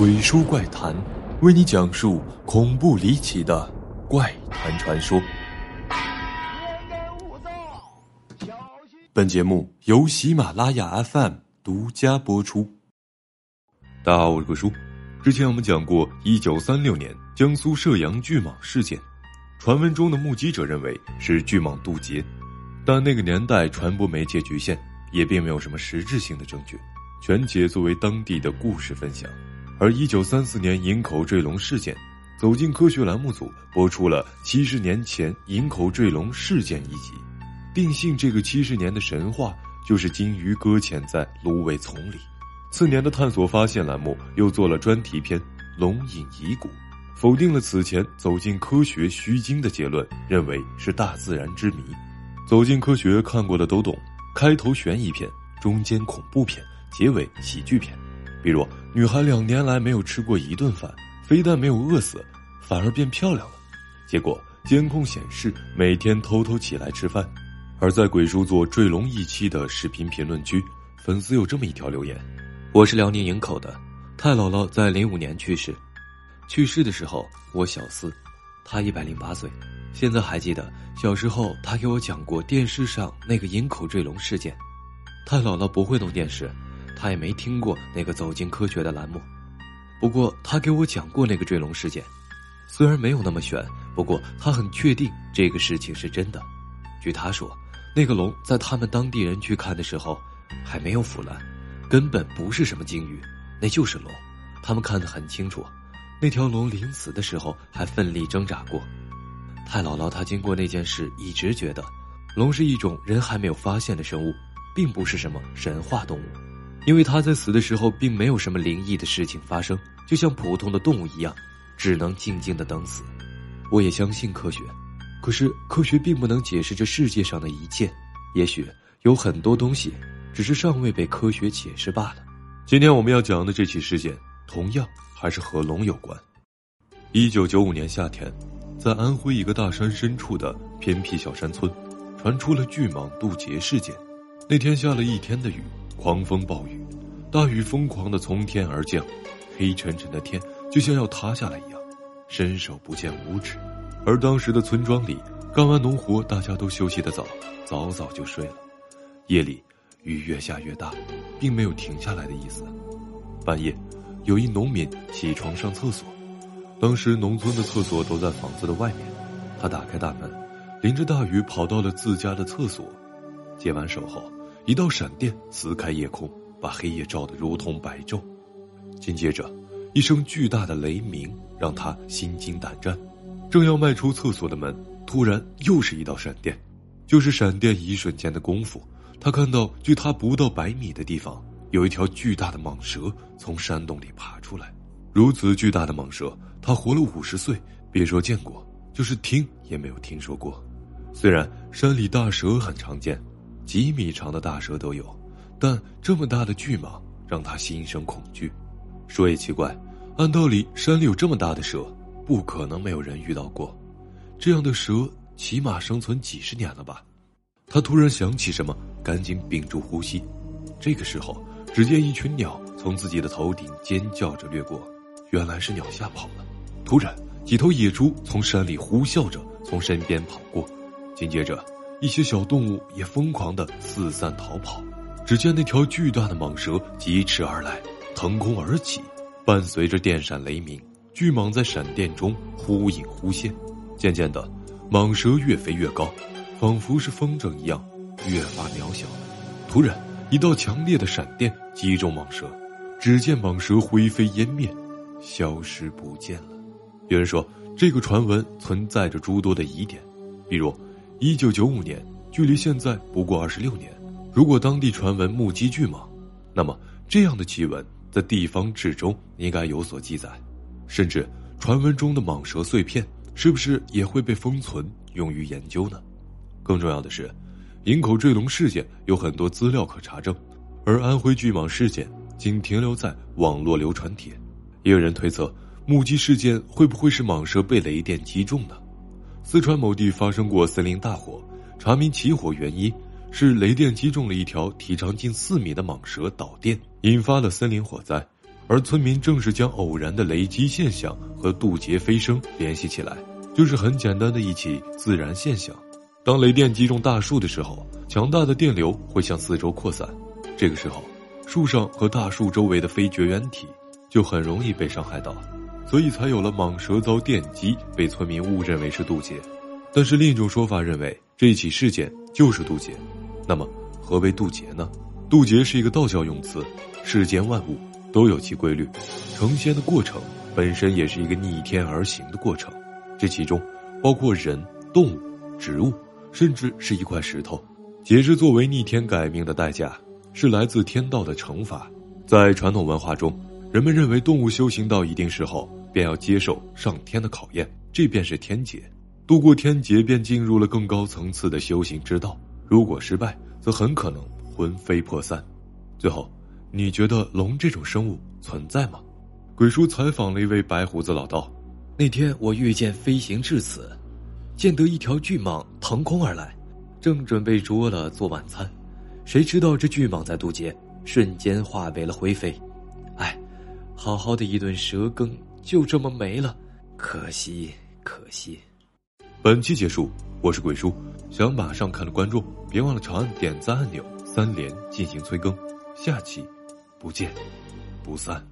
鬼书怪谈，为你讲述恐怖离奇的怪谈传说。本节目由喜马拉雅 FM 独家播出。大家好，我是鬼叔。之前我们讲过，一九三六年江苏射阳巨蟒事件，传闻中的目击者认为是巨蟒渡劫，但那个年代传播媒介局限，也并没有什么实质性的证据，全且作为当地的故事分享。而一九三四年营口坠龙事件，走进科学栏目组播出了七十年前营口坠龙事件一集，定性这个七十年的神话就是鲸鱼搁浅在芦苇丛里。次年的探索发现栏目又做了专题片《龙隐遗骨》，否定了此前走进科学虚惊的结论，认为是大自然之谜。走进科学看过的都懂，开头悬疑片，中间恐怖片，结尾喜剧片。比如，女孩两年来没有吃过一顿饭，非但没有饿死，反而变漂亮了。结果监控显示，每天偷偷起来吃饭。而在鬼叔做坠龙一期的视频评论区，粉丝有这么一条留言：“我是辽宁营口的，太姥姥在零五年去世，去世的时候我小四，她一百零八岁。现在还记得小时候她给我讲过电视上那个营口坠龙事件。太姥姥不会弄电视。”他也没听过那个走进科学的栏目，不过他给我讲过那个坠龙事件，虽然没有那么悬，不过他很确定这个事情是真的。据他说，那个龙在他们当地人去看的时候，还没有腐烂，根本不是什么鲸鱼，那就是龙。他们看得很清楚，那条龙临死的时候还奋力挣扎过。太姥姥她经过那件事，一直觉得，龙是一种人还没有发现的生物，并不是什么神话动物。因为他在死的时候并没有什么灵异的事情发生，就像普通的动物一样，只能静静的等死。我也相信科学，可是科学并不能解释这世界上的一切。也许有很多东西，只是尚未被科学解释罢了。今天我们要讲的这起事件，同样还是和龙有关。一九九五年夏天，在安徽一个大山深处的偏僻小山村，传出了巨蟒渡劫事件。那天下了一天的雨。狂风暴雨，大雨疯狂的从天而降，黑沉沉的天就像要塌下来一样，伸手不见五指。而当时的村庄里，干完农活，大家都休息的早，早早就睡了。夜里雨越下越大，并没有停下来的意思。半夜，有一农民起床上厕所，当时农村的厕所都在房子的外面，他打开大门，淋着大雨跑到了自家的厕所，接完手后。一道闪电撕开夜空，把黑夜照得如同白昼。紧接着，一声巨大的雷鸣让他心惊胆战。正要迈出厕所的门，突然又是一道闪电。就是闪电一瞬间的功夫，他看到距他不到百米的地方，有一条巨大的蟒蛇从山洞里爬出来。如此巨大的蟒蛇，他活了五十岁，别说见过，就是听也没有听说过。虽然山里大蛇很常见。几米长的大蛇都有，但这么大的巨蟒让他心生恐惧。说也奇怪，按道理山里有这么大的蛇，不可能没有人遇到过。这样的蛇起码生存几十年了吧？他突然想起什么，赶紧屏住呼吸。这个时候，只见一群鸟从自己的头顶尖叫着掠过，原来是鸟吓跑了。突然，几头野猪从山里呼啸着从身边跑过，紧接着。一些小动物也疯狂的四散逃跑，只见那条巨大的蟒蛇疾驰而来，腾空而起，伴随着电闪雷鸣，巨蟒在闪电中忽隐忽现。渐渐的，蟒蛇越飞越高，仿佛是风筝一样，越发渺小。突然，一道强烈的闪电击中蟒蛇，只见蟒蛇灰飞烟灭，消失不见了。有人说，这个传闻存在着诸多的疑点，比如。一九九五年，距离现在不过二十六年。如果当地传闻目击巨蟒，那么这样的奇闻在地方志中应该有所记载。甚至传闻中的蟒蛇碎片，是不是也会被封存用于研究呢？更重要的是，营口坠龙事件有很多资料可查证，而安徽巨蟒事件仅停留在网络流传帖。也有人推测，目击事件会不会是蟒蛇被雷电击中呢？四川某地发生过森林大火，查明起火原因是雷电击中了一条体长近四米的蟒蛇，导电引发了森林火灾。而村民正是将偶然的雷击现象和渡劫飞升联系起来，就是很简单的一起自然现象。当雷电击中大树的时候，强大的电流会向四周扩散，这个时候，树上和大树周围的非绝缘体就很容易被伤害到，所以才有了蟒蛇遭电击被村民误认为是渡劫。但是另一种说法认为这起事件就是渡劫。那么，何为渡劫呢？渡劫是一个道教用词，世间万物。都有其规律，成仙的过程本身也是一个逆天而行的过程，这其中包括人、动物、植物，甚至是一块石头。劫是作为逆天改命的代价，是来自天道的惩罚。在传统文化中，人们认为动物修行到一定时候，便要接受上天的考验，这便是天劫。度过天劫，便进入了更高层次的修行之道。如果失败，则很可能魂飞魄散。最后。你觉得龙这种生物存在吗？鬼叔采访了一位白胡子老道。那天我御剑飞行至此，见得一条巨蟒腾空而来，正准备捉了做晚餐，谁知道这巨蟒在渡劫，瞬间化为了灰飞。哎，好好的一顿蛇羹就这么没了，可惜可惜。本期结束，我是鬼叔，想马上看的观众别忘了长按点赞按钮，三连进行催更，下期。不见不散。